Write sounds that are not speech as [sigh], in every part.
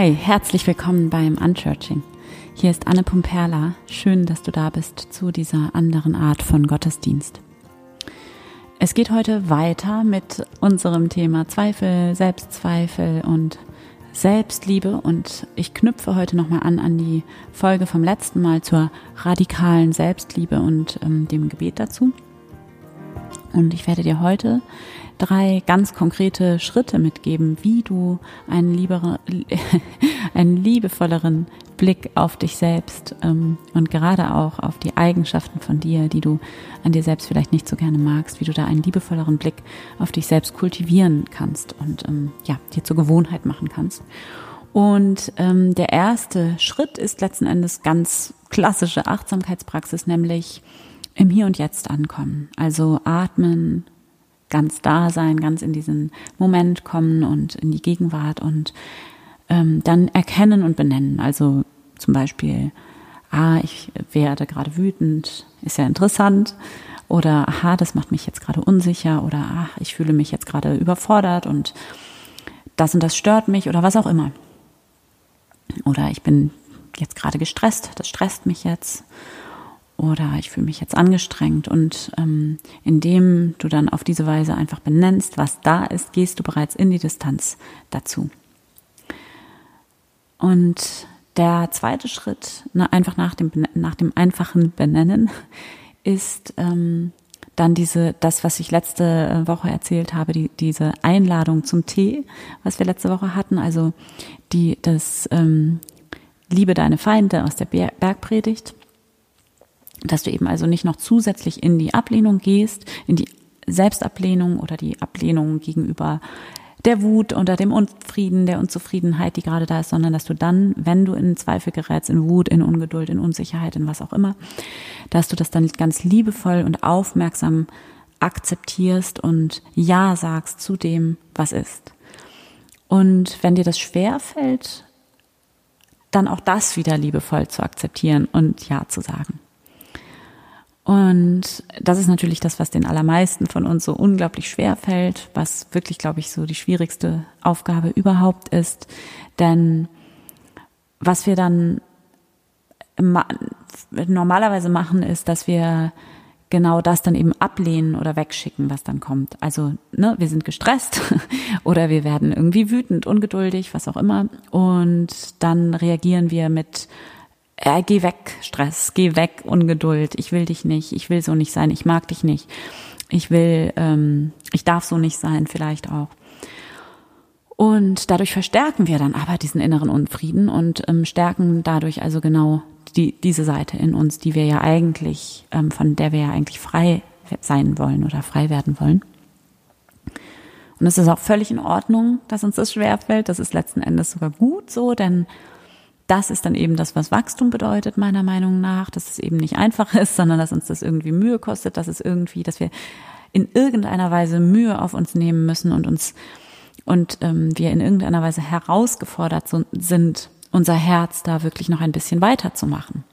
Hi, herzlich willkommen beim Unchurching. Hier ist Anne Pumperla. Schön, dass du da bist zu dieser anderen Art von Gottesdienst. Es geht heute weiter mit unserem Thema Zweifel, Selbstzweifel und Selbstliebe und ich knüpfe heute nochmal an an die Folge vom letzten Mal zur radikalen Selbstliebe und ähm, dem Gebet dazu. Und ich werde dir heute drei ganz konkrete Schritte mitgeben, wie du einen, liebere, [laughs] einen liebevolleren Blick auf dich selbst ähm, und gerade auch auf die Eigenschaften von dir, die du an dir selbst vielleicht nicht so gerne magst, wie du da einen liebevolleren Blick auf dich selbst kultivieren kannst und ähm, ja, dir zur Gewohnheit machen kannst. Und ähm, der erste Schritt ist letzten Endes ganz klassische Achtsamkeitspraxis, nämlich im Hier und Jetzt ankommen. Also atmen, ganz da sein, ganz in diesen Moment kommen und in die Gegenwart und ähm, dann erkennen und benennen. Also zum Beispiel, ah, ich werde gerade wütend, ist ja interessant. Oder aha, das macht mich jetzt gerade unsicher. Oder ach, ich fühle mich jetzt gerade überfordert und das und das stört mich oder was auch immer. Oder ich bin jetzt gerade gestresst, das stresst mich jetzt oder ich fühle mich jetzt angestrengt. Und ähm, indem du dann auf diese Weise einfach benennst, was da ist, gehst du bereits in die Distanz dazu. Und der zweite Schritt, ne, einfach nach dem, nach dem einfachen Benennen, [laughs] ist ähm, dann diese, das, was ich letzte Woche erzählt habe, die, diese Einladung zum Tee, was wir letzte Woche hatten, also die, das ähm, Liebe deine Feinde aus der Bergpredigt dass du eben also nicht noch zusätzlich in die Ablehnung gehst, in die Selbstablehnung oder die Ablehnung gegenüber der Wut oder dem Unfrieden, der Unzufriedenheit, die gerade da ist, sondern dass du dann, wenn du in Zweifel gerätst, in Wut, in Ungeduld, in Unsicherheit, in was auch immer, dass du das dann ganz liebevoll und aufmerksam akzeptierst und Ja sagst zu dem, was ist. Und wenn dir das schwer fällt, dann auch das wieder liebevoll zu akzeptieren und Ja zu sagen. Und das ist natürlich das, was den allermeisten von uns so unglaublich schwer fällt, was wirklich, glaube ich, so die schwierigste Aufgabe überhaupt ist. Denn was wir dann normalerweise machen, ist, dass wir genau das dann eben ablehnen oder wegschicken, was dann kommt. Also, ne, wir sind gestresst [laughs] oder wir werden irgendwie wütend, ungeduldig, was auch immer. Und dann reagieren wir mit äh, geh weg, Stress, geh weg, Ungeduld, ich will dich nicht, ich will so nicht sein, ich mag dich nicht, ich will, ähm, ich darf so nicht sein, vielleicht auch. Und dadurch verstärken wir dann aber diesen inneren Unfrieden und ähm, stärken dadurch also genau die, diese Seite in uns, die wir ja eigentlich, ähm, von der wir ja eigentlich frei sein wollen oder frei werden wollen. Und es ist auch völlig in Ordnung, dass uns das schwerfällt. Das ist letzten Endes sogar gut so, denn das ist dann eben das, was Wachstum bedeutet, meiner Meinung nach, dass es eben nicht einfach ist, sondern dass uns das irgendwie Mühe kostet, dass es irgendwie, dass wir in irgendeiner Weise Mühe auf uns nehmen müssen und uns und ähm, wir in irgendeiner Weise herausgefordert sind, unser Herz da wirklich noch ein bisschen weiterzumachen.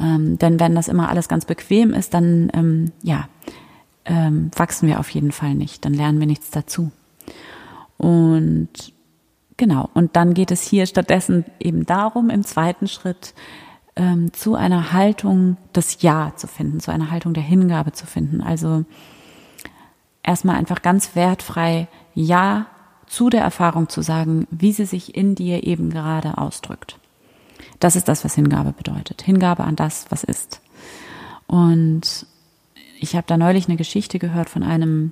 Ähm, denn wenn das immer alles ganz bequem ist, dann ähm, ja ähm, wachsen wir auf jeden Fall nicht, dann lernen wir nichts dazu. Und Genau. Und dann geht es hier stattdessen eben darum, im zweiten Schritt ähm, zu einer Haltung des Ja zu finden, zu einer Haltung der Hingabe zu finden. Also erstmal einfach ganz wertfrei Ja zu der Erfahrung zu sagen, wie sie sich in dir eben gerade ausdrückt. Das ist das, was Hingabe bedeutet. Hingabe an das, was ist. Und ich habe da neulich eine Geschichte gehört von einem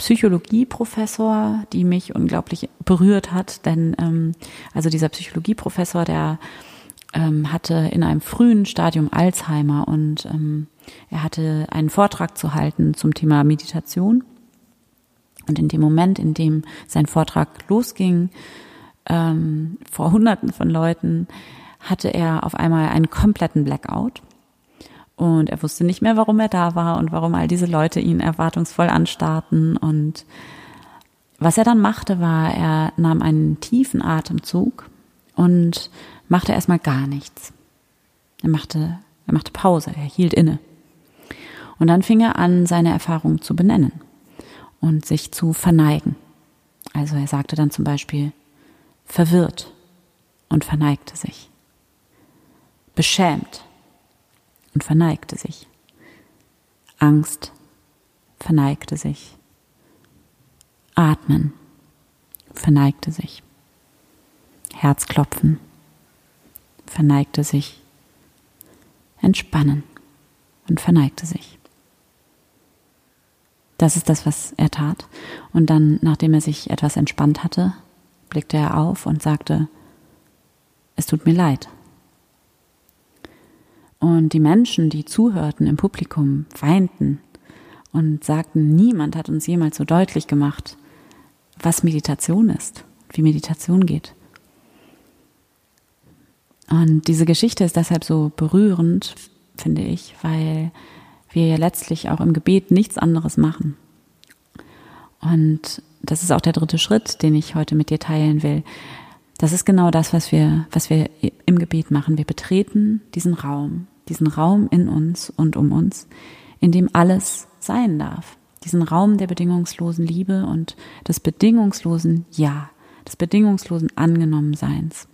Psychologieprofessor, die mich unglaublich berührt hat, denn ähm, also dieser Psychologieprofessor, der ähm, hatte in einem frühen Stadium Alzheimer und ähm, er hatte einen Vortrag zu halten zum Thema Meditation. Und in dem Moment, in dem sein Vortrag losging, ähm, vor Hunderten von Leuten, hatte er auf einmal einen kompletten Blackout und er wusste nicht mehr, warum er da war und warum all diese Leute ihn erwartungsvoll anstarrten. Und was er dann machte, war, er nahm einen tiefen Atemzug und machte erstmal gar nichts. Er machte, er machte Pause, er hielt inne. Und dann fing er an, seine Erfahrungen zu benennen und sich zu verneigen. Also er sagte dann zum Beispiel verwirrt, und verneigte sich. Beschämt und verneigte sich. Angst verneigte sich. Atmen verneigte sich. Herzklopfen verneigte sich. Entspannen und verneigte sich. Das ist das, was er tat. Und dann, nachdem er sich etwas entspannt hatte, blickte er auf und sagte, es tut mir leid. Und die Menschen, die zuhörten im Publikum, weinten und sagten, niemand hat uns jemals so deutlich gemacht, was Meditation ist, wie Meditation geht. Und diese Geschichte ist deshalb so berührend, finde ich, weil wir ja letztlich auch im Gebet nichts anderes machen. Und das ist auch der dritte Schritt, den ich heute mit dir teilen will. Das ist genau das, was wir, was wir im Gebet machen. Wir betreten diesen Raum, diesen Raum in uns und um uns, in dem alles sein darf. Diesen Raum der bedingungslosen Liebe und des bedingungslosen Ja, des bedingungslosen Angenommenseins.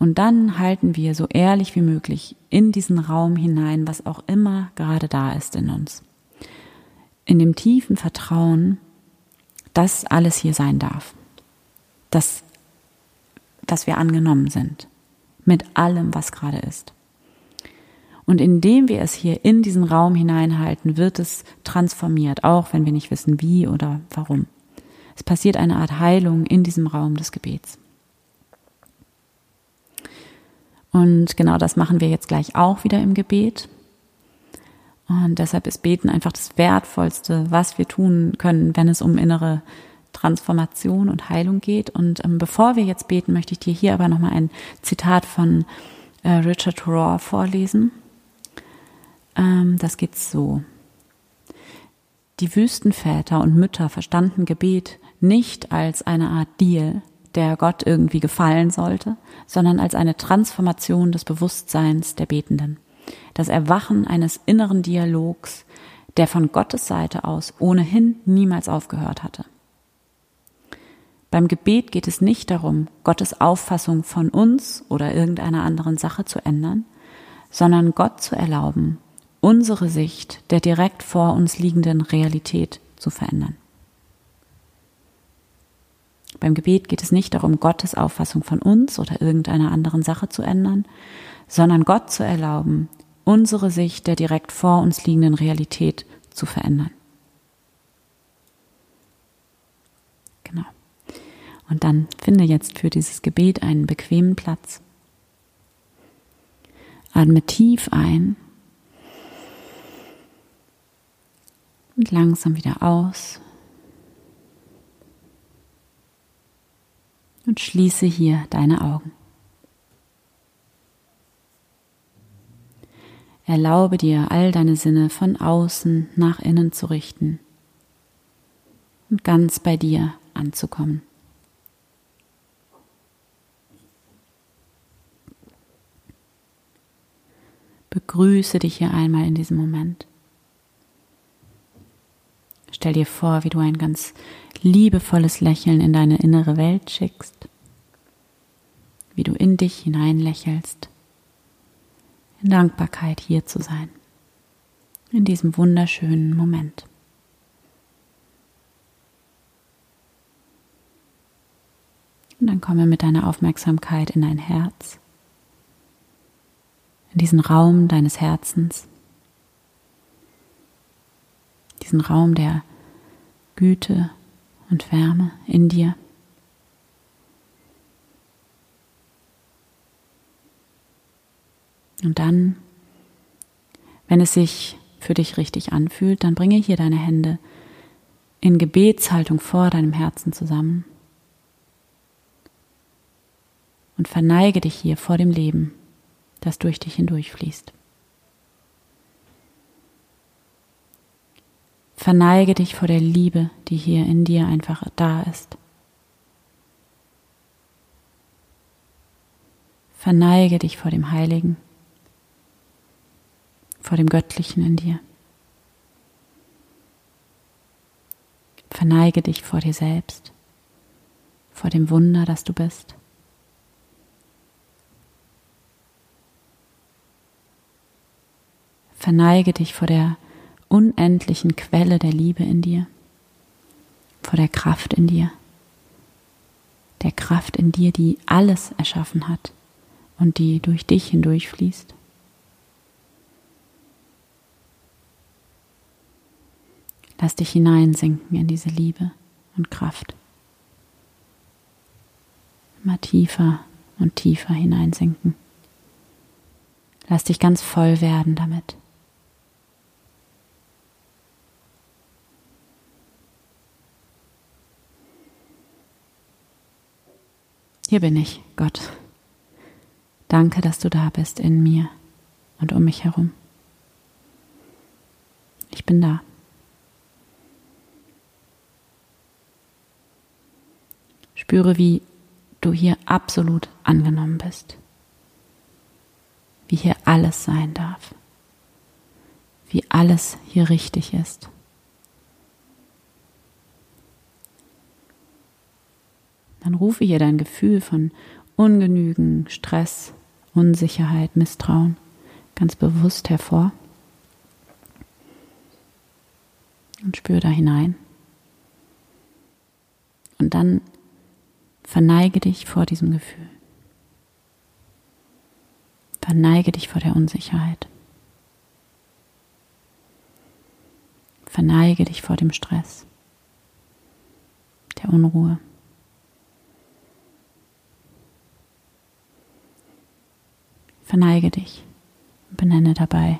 Und dann halten wir so ehrlich wie möglich in diesen Raum hinein, was auch immer gerade da ist in uns. In dem tiefen Vertrauen, dass alles hier sein darf. Dass, dass wir angenommen sind. Mit allem, was gerade ist. Und indem wir es hier in diesen Raum hineinhalten, wird es transformiert, auch wenn wir nicht wissen, wie oder warum. Es passiert eine Art Heilung in diesem Raum des Gebets. Und genau das machen wir jetzt gleich auch wieder im Gebet. Und deshalb ist Beten einfach das Wertvollste, was wir tun können, wenn es um innere Transformation und Heilung geht. Und ähm, bevor wir jetzt beten, möchte ich dir hier aber nochmal ein Zitat von äh, Richard Rohr vorlesen. Ähm, das geht so. Die Wüstenväter und Mütter verstanden Gebet nicht als eine Art Deal, der Gott irgendwie gefallen sollte, sondern als eine Transformation des Bewusstseins der Betenden. Das Erwachen eines inneren Dialogs, der von Gottes Seite aus ohnehin niemals aufgehört hatte. Beim Gebet geht es nicht darum, Gottes Auffassung von uns oder irgendeiner anderen Sache zu ändern, sondern Gott zu erlauben, unsere Sicht der direkt vor uns liegenden Realität zu verändern. Beim Gebet geht es nicht darum, Gottes Auffassung von uns oder irgendeiner anderen Sache zu ändern, sondern Gott zu erlauben, unsere Sicht der direkt vor uns liegenden Realität zu verändern. Genau. Und dann finde jetzt für dieses Gebet einen bequemen Platz. Atme tief ein und langsam wieder aus. und schließe hier deine Augen. Erlaube dir, all deine Sinne von außen nach innen zu richten und ganz bei dir anzukommen. Begrüße dich hier einmal in diesem Moment. Stell dir vor, wie du ein ganz liebevolles Lächeln in deine innere Welt schickst, wie du in dich hinein lächelst, in Dankbarkeit hier zu sein, in diesem wunderschönen Moment. Und dann komme mit deiner Aufmerksamkeit in dein Herz, in diesen Raum deines Herzens, diesen Raum der Güte und Wärme in dir. Und dann, wenn es sich für dich richtig anfühlt, dann bringe hier deine Hände in Gebetshaltung vor deinem Herzen zusammen. Und verneige dich hier vor dem Leben, das durch dich hindurchfließt. Verneige dich vor der Liebe, die hier in dir einfach da ist. Verneige dich vor dem Heiligen, vor dem Göttlichen in dir. Verneige dich vor dir selbst, vor dem Wunder, das du bist, Verneige dich vor der unendlichen Quelle der Liebe in dir, vor der Kraft in dir, der Kraft in dir, die alles erschaffen hat und die durch dich hindurchfließt. Lass dich hineinsinken in diese Liebe und Kraft. Immer tiefer und tiefer hineinsinken. Lass dich ganz voll werden damit. Hier bin ich, Gott. Danke, dass du da bist in mir und um mich herum. Ich bin da. Spüre, wie du hier absolut angenommen bist. Wie hier alles sein darf. Wie alles hier richtig ist. Dann rufe hier dein Gefühl von Ungenügen, Stress, Unsicherheit, Misstrauen ganz bewusst hervor. Und spüre da hinein. Und dann verneige dich vor diesem Gefühl. Verneige dich vor der Unsicherheit. Verneige dich vor dem Stress, der Unruhe. Verneige dich und benenne dabei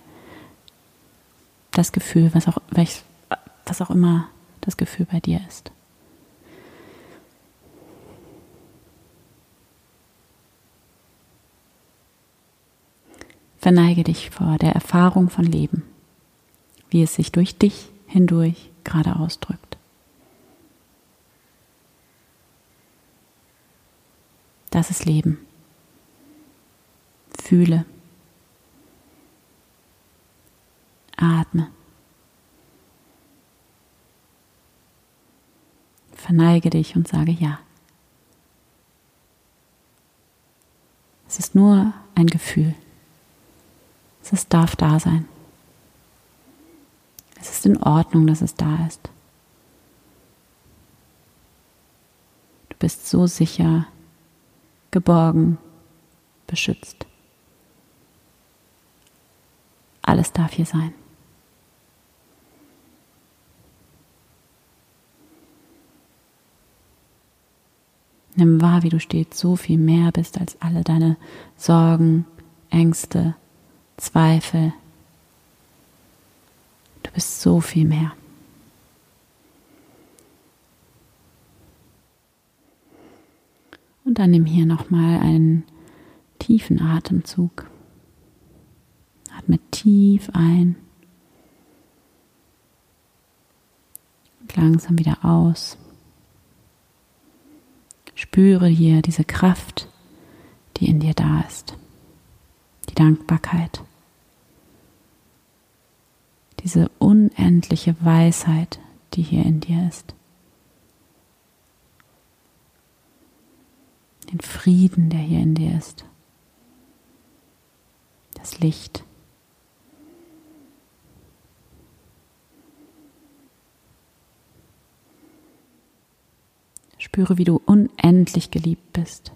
das Gefühl, was auch, was auch immer das Gefühl bei dir ist. Verneige dich vor der Erfahrung von Leben, wie es sich durch dich hindurch gerade ausdrückt. Das ist Leben. Fühle. Atme. Verneige dich und sage ja. Es ist nur ein Gefühl. Es darf da sein. Es ist in Ordnung, dass es da ist. Du bist so sicher, geborgen, beschützt. Alles darf hier sein. Nimm wahr, wie du stets so viel mehr bist als alle deine Sorgen, Ängste, Zweifel. Du bist so viel mehr. Und dann nimm hier nochmal einen tiefen Atemzug. Atme tief ein. Und langsam wieder aus. Spüre hier diese Kraft, die in dir da ist. Die Dankbarkeit. Diese unendliche Weisheit, die hier in dir ist. Den Frieden, der hier in dir ist. Das Licht. Spüre, wie du unendlich geliebt bist,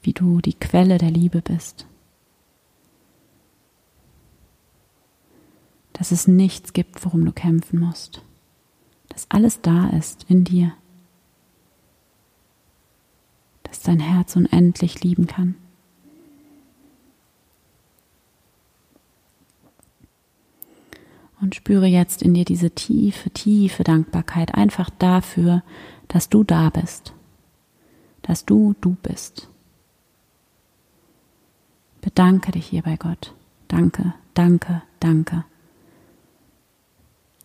wie du die Quelle der Liebe bist. Dass es nichts gibt, worum du kämpfen musst. Dass alles da ist in dir. Dass dein Herz unendlich lieben kann. Und spüre jetzt in dir diese tiefe, tiefe Dankbarkeit einfach dafür, dass du da bist, dass du du bist. Bedanke dich hier bei Gott. Danke, danke, danke.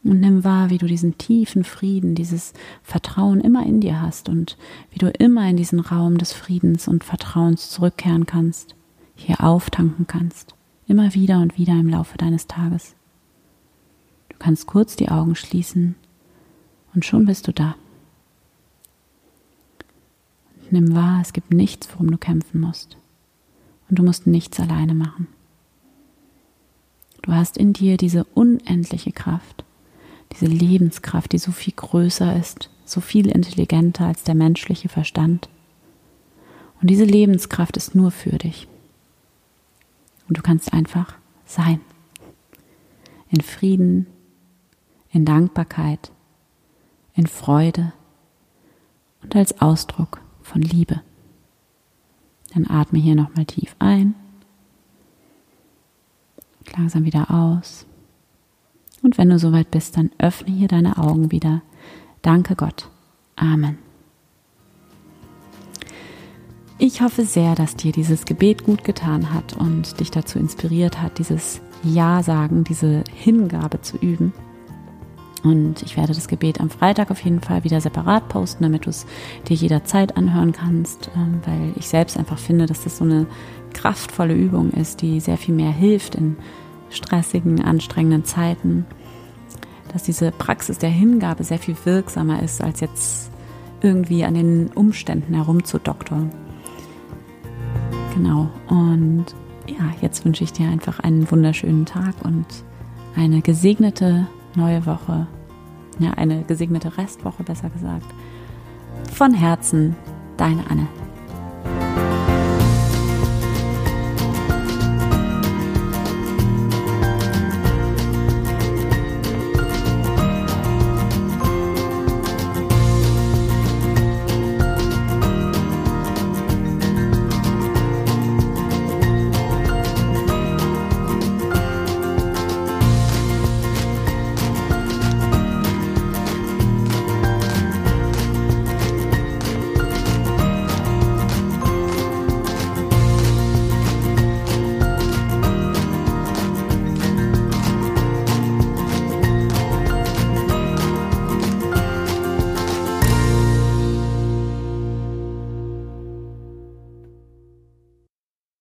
Und nimm wahr, wie du diesen tiefen Frieden, dieses Vertrauen immer in dir hast und wie du immer in diesen Raum des Friedens und Vertrauens zurückkehren kannst, hier auftanken kannst, immer wieder und wieder im Laufe deines Tages. Du kannst kurz die Augen schließen und schon bist du da. Nimm wahr, es gibt nichts, worum du kämpfen musst. Und du musst nichts alleine machen. Du hast in dir diese unendliche Kraft, diese Lebenskraft, die so viel größer ist, so viel intelligenter als der menschliche Verstand. Und diese Lebenskraft ist nur für dich. Und du kannst einfach sein. In Frieden, in Dankbarkeit, in Freude und als Ausdruck von Liebe. Dann atme hier nochmal tief ein, langsam wieder aus. Und wenn du soweit bist, dann öffne hier deine Augen wieder. Danke Gott. Amen. Ich hoffe sehr, dass dir dieses Gebet gut getan hat und dich dazu inspiriert hat, dieses Ja sagen, diese Hingabe zu üben. Und ich werde das Gebet am Freitag auf jeden Fall wieder separat posten, damit du es dir jederzeit anhören kannst, ähm, weil ich selbst einfach finde, dass das so eine kraftvolle Übung ist, die sehr viel mehr hilft in stressigen, anstrengenden Zeiten. Dass diese Praxis der Hingabe sehr viel wirksamer ist, als jetzt irgendwie an den Umständen herumzudoktern. Genau. Und ja, jetzt wünsche ich dir einfach einen wunderschönen Tag und eine gesegnete neue Woche. Ja, eine gesegnete Restwoche, besser gesagt. Von Herzen, deine Anne.